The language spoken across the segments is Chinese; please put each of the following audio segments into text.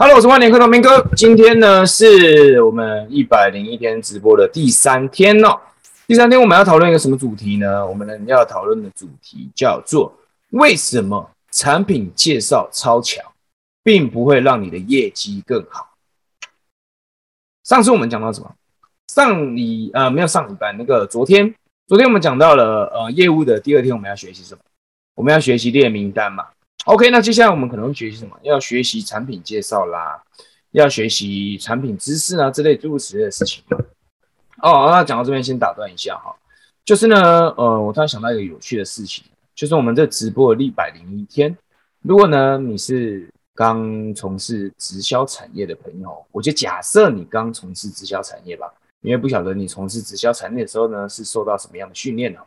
Hello，我是万年课堂明哥。今天呢是我们一百零一天直播的第三天哦。第三天我们要讨论一个什么主题呢？我们呢要讨论的主题叫做为什么产品介绍超强，并不会让你的业绩更好。上次我们讲到什么？上礼呃没有上礼拜那个昨天，昨天我们讲到了呃业务的第二天，我们要学习什么？我们要学习列名单嘛。OK，那接下来我们可能会学习什么？要学习产品介绍啦，要学习产品知识啊，之类诸如此类的事情。哦，那讲到这边先打断一下哈，就是呢，呃，我突然想到一个有趣的事情，就是我们这直播的一百零一天，如果呢你是刚从事直销产业的朋友，我就假设你刚从事直销产业吧，因为不晓得你从事直销产业的时候呢是受到什么样的训练呢？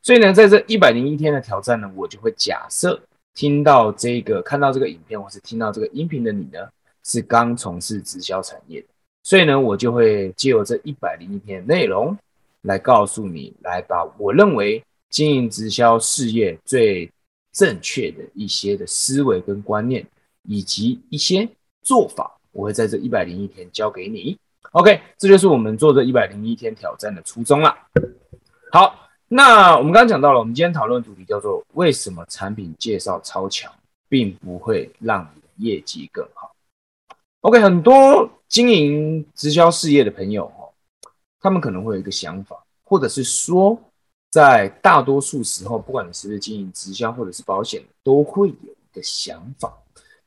所以呢，在这一百零一天的挑战呢，我就会假设。听到这个、看到这个影片，或是听到这个音频的你呢，是刚从事直销产业的，所以呢，我就会借由这一百零一篇内容来告诉你，来把我认为经营直销事业最正确的一些的思维跟观念，以及一些做法，我会在这一百零一天教给你。OK，这就是我们做这一百零一天挑战的初衷了。好。那我们刚刚讲到了，我们今天讨论的主题叫做为什么产品介绍超强，并不会让你的业绩更好。OK，很多经营直销事业的朋友哦，他们可能会有一个想法，或者是说，在大多数时候，不管你是不是经营直销或者是保险，都会有一个想法。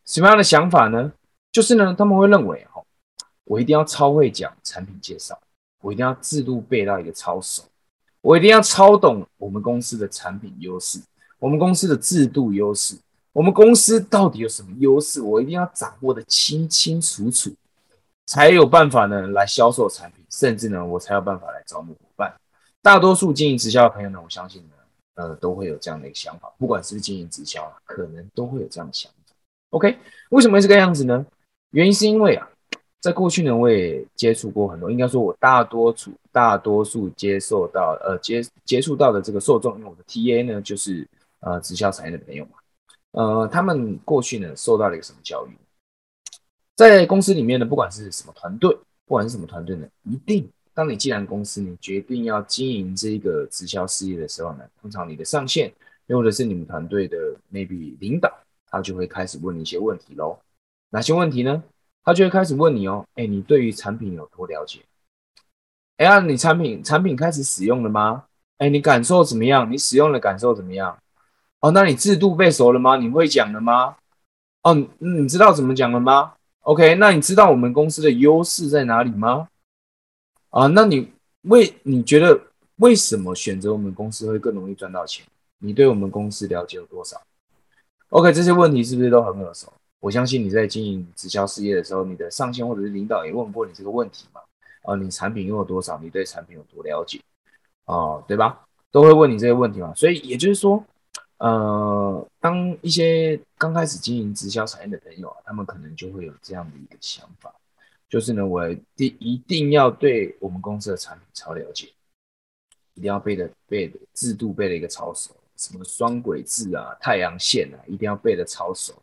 什么样的想法呢？就是呢，他们会认为哈，我一定要超会讲产品介绍，我一定要制度背到一个超熟。我一定要超懂我们公司的产品优势，我们公司的制度优势，我们公司到底有什么优势？我一定要掌握的清清楚楚，才有办法呢来销售产品，甚至呢我才有办法来招募伙伴。大多数经营直销的朋友呢，我相信呢，呃，都会有这样的一个想法，不管是不是经营直销，可能都会有这样的想法。OK，为什么会这个样子呢？原因是因为啊。在过去呢，我也接触过很多，应该说，我大多数大多数接受到呃接接触到的这个受众，因为我的 TA 呢就是呃直销产业的朋友嘛，呃，他们过去呢受到了一个什么教育？在公司里面呢，不管是什么团队，不管是什么团队呢，一定当你既然公司你决定要经营这个直销事业的时候呢，通常你的上线又或者是你们团队的 maybe 领导，他就会开始问你一些问题喽。哪些问题呢？他就会开始问你哦，哎，你对于产品有多了解？哎呀，你产品产品开始使用了吗？哎，你感受怎么样？你使用的感受怎么样？哦，那你制度背熟了吗？你会讲了吗？哦，你知道怎么讲了吗？OK，那你知道我们公司的优势在哪里吗？啊，那你为你觉得为什么选择我们公司会更容易赚到钱？你对我们公司了解有多少？OK，这些问题是不是都很耳熟？我相信你在经营直销事业的时候，你的上线或者是领导也问过你这个问题嘛？啊，你产品拥有多少？你对产品有多了解？啊，对吧？都会问你这些问题嘛。所以也就是说，呃，当一些刚开始经营直销产业的朋友啊，他们可能就会有这样的一个想法，就是呢，我第一定要对我们公司的产品超了解，一定要背的背的制度背了一个超熟，什么双轨制啊、太阳线啊，一定要背的超熟。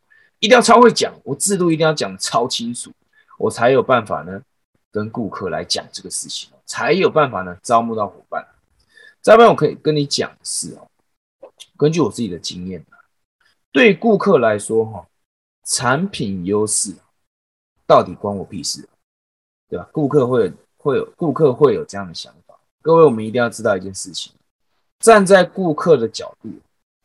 一定要超会讲，我制度一定要讲超清楚，我才有办法呢跟顾客来讲这个事情，才有办法呢招募到伙伴。再不然我可以跟你讲的是哦，根据我自己的经验对顾客来说哈，产品优势到底关我屁事，对吧？顾客会会有顾客会有这样的想法。各位，我们一定要知道一件事情，站在顾客的角度。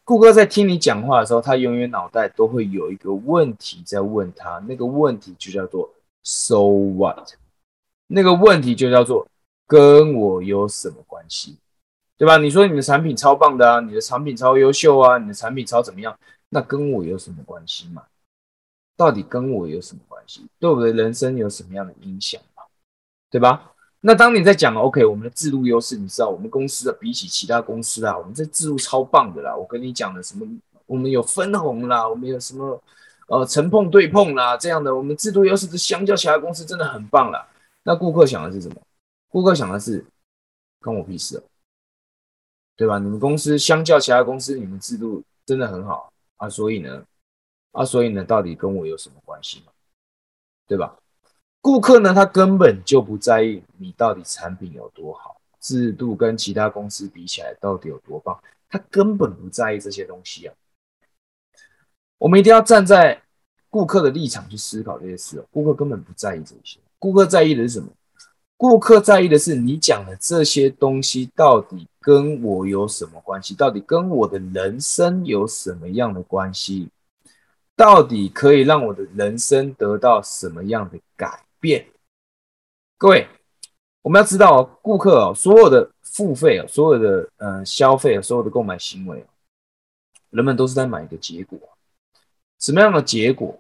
顾客在听你讲话的时候，他永远脑袋都会有一个问题在问他，那个问题就叫做 “so what”，那个问题就叫做“跟我有什么关系”，对吧？你说你的产品超棒的啊，你的产品超优秀啊，你的产品超怎么样？那跟我有什么关系嘛？到底跟我有什么关系？对我的人生有什么样的影响嘛？对吧？那当你在讲 OK，我们的制度优势，你知道我们公司的比起其他公司啊，我们这制度超棒的啦。我跟你讲的什么，我们有分红啦，我们有什么呃承碰对碰啦这样的，我们制度优势是相较其他公司真的很棒啦。那顾客想的是什么？顾客想的是关我屁事，对吧？你们公司相较其他公司，你们制度真的很好啊，所以呢，啊，所以呢，到底跟我有什么关系嘛？对吧？顾客呢，他根本就不在意你到底产品有多好，制度跟其他公司比起来到底有多棒，他根本不在意这些东西啊。我们一定要站在顾客的立场去思考这些事哦。顾客根本不在意这些，顾客在意的是什么？顾客在意的是你讲的这些东西到底跟我有什么关系？到底跟我的人生有什么样的关系？到底可以让我的人生得到什么样的改变？各位，我们要知道，顾客哦，所有的付费啊，所有的呃消费啊，所有的购买行为，人们都是在买一个结果。什么样的结果？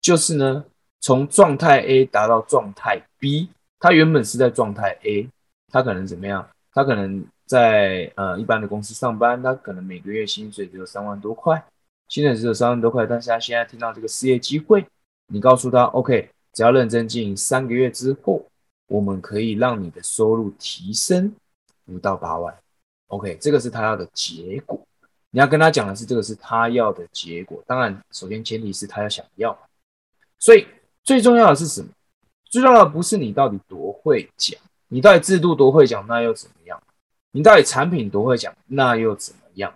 就是呢，从状态 A 达到状态 B。他原本是在状态 A，他可能怎么样？他可能在呃一般的公司上班，他可能每个月薪水只有三万多块，薪水只有三万多块。但是他现在听到这个事业机会，你告诉他 OK，只要认真经营三个月之后，我们可以让你的收入提升五到八万。OK，这个是他要的结果。你要跟他讲的是这个是他要的结果。当然，首先前提是他要想要。所以最重要的是什么？最重要的不是你到底多会讲，你到底制度多会讲，那又怎么样？你到底产品多会讲，那又怎么样？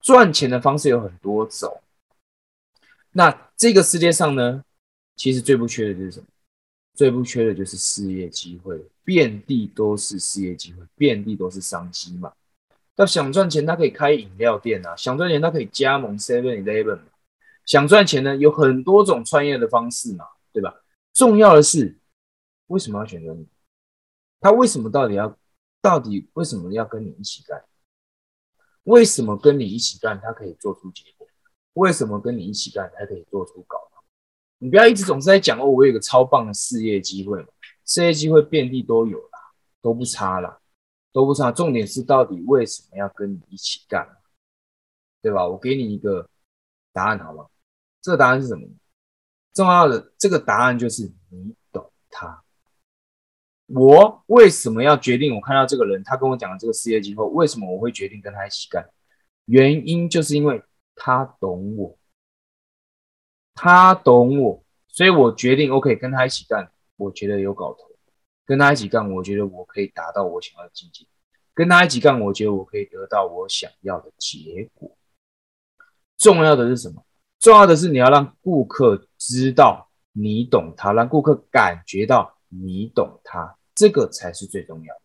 赚钱的方式有很多种。那这个世界上呢，其实最不缺的就是什么？最不缺的就是事业机会，遍地都是事业机会，遍地都是商机嘛。要想赚钱，他可以开饮料店啊；想赚钱，他可以加盟 Seven Eleven。想赚钱呢，有很多种创业的方式嘛，对吧？重要的是，为什么要选择你？他为什么到底要？到底为什么要跟你一起干？为什么跟你一起干，他可以做出结果？为什么跟你一起干，他可以做出稿？你不要一直总是在讲哦，我有个超棒的事业机会嘛，事业机会遍地都有啦，都不差啦，都不差。重点是到底为什么要跟你一起干？对吧？我给你一个答案好吗？这个答案是什么？重要的这个答案就是你懂他。我为什么要决定？我看到这个人，他跟我讲的这个事业机会，为什么我会决定跟他一起干？原因就是因为他懂我，他懂我，所以我决定 OK 跟他一起干。我觉得有搞头，跟他一起干，我觉得我可以达到我想要的境界。跟他一起干，我觉得我可以得到我想要的结果。重要的是什么？重要的是你要让顾客知道你懂他，让顾客感觉到你懂他，这个才是最重要的。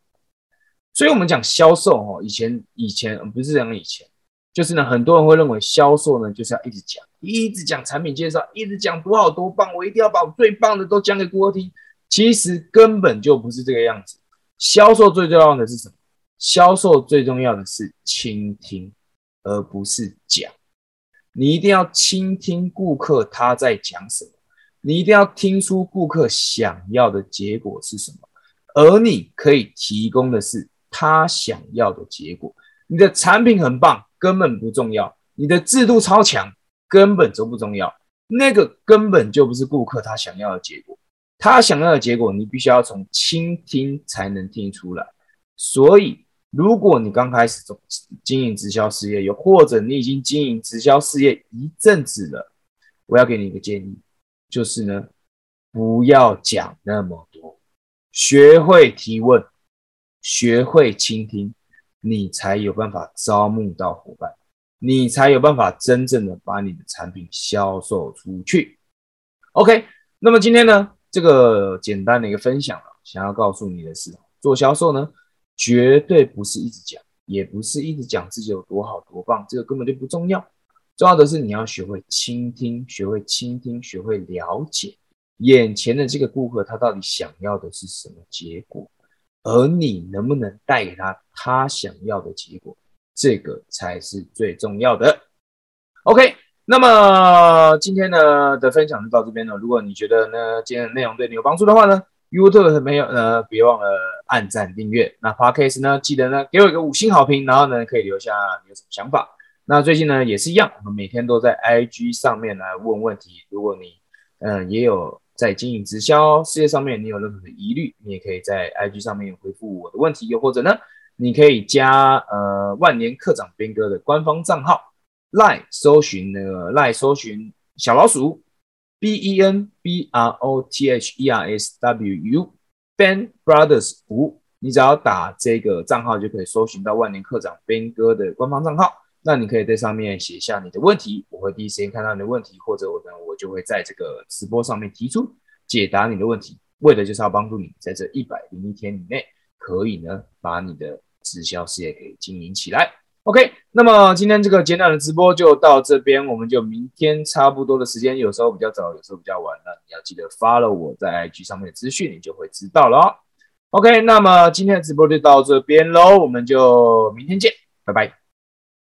所以，我们讲销售哦，以前以前不是讲以前，就是呢，很多人会认为销售呢就是要一直讲，一直讲产品介绍，一直讲多好多棒，我一定要把我最棒的都讲给顾客听。其实根本就不是这个样子。销售最重要的是什么？销售最重要的是倾听，而不是讲。你一定要倾听顾客他在讲什么，你一定要听出顾客想要的结果是什么，而你可以提供的是他想要的结果。你的产品很棒，根本不重要；你的制度超强，根本就不重要。那个根本就不是顾客他想要的结果，他想要的结果，你必须要从倾听才能听出来。所以。如果你刚开始做经营直销事业，又或者你已经经营直销事业一阵子了，我要给你一个建议，就是呢，不要讲那么多，学会提问，学会倾听，你才有办法招募到伙伴，你才有办法真正的把你的产品销售出去。OK，那么今天呢，这个简单的一个分享啊，想要告诉你的是，做销售呢。绝对不是一直讲，也不是一直讲自己有多好多棒，这个根本就不重要。重要的是你要学会倾听，学会倾听，学会了解眼前的这个顾客他到底想要的是什么结果，而你能不能带给他他想要的结果，这个才是最重要的。OK，那么今天呢的分享就到这边了。如果你觉得呢今天的内容对你有帮助的话呢？YouTube 的朋友呢，别忘了按赞订阅。那 Podcast 呢，记得呢给我一个五星好评，然后呢可以留下你有什么想法。那最近呢也是一样，我们每天都在 IG 上面来问问题。如果你嗯也有在经营直销事业上面，你有任何的疑虑，你也可以在 IG 上面回复我的问题。又或者呢，你可以加呃万年课长边哥的官方账号，赖搜寻那个赖搜寻小老鼠 B E N B R O T H E R S W U Ben Brothers 五，你只要打这个账号就可以搜寻到万年课长 Ben 哥的官方账号。那你可以在上面写下你的问题，我会第一时间看到你的问题，或者我呢我就会在这个直播上面提出解答你的问题，为的就是要帮助你在这一百零一天以内，可以呢把你的直销事业给经营起来。OK，那么今天这个简短的直播就到这边，我们就明天差不多的时间，有时候比较早，有时候比较晚，那你要记得 follow 我在 IG 上面的资讯，你就会知道了。OK，那么今天的直播就到这边喽，我们就明天见，拜拜。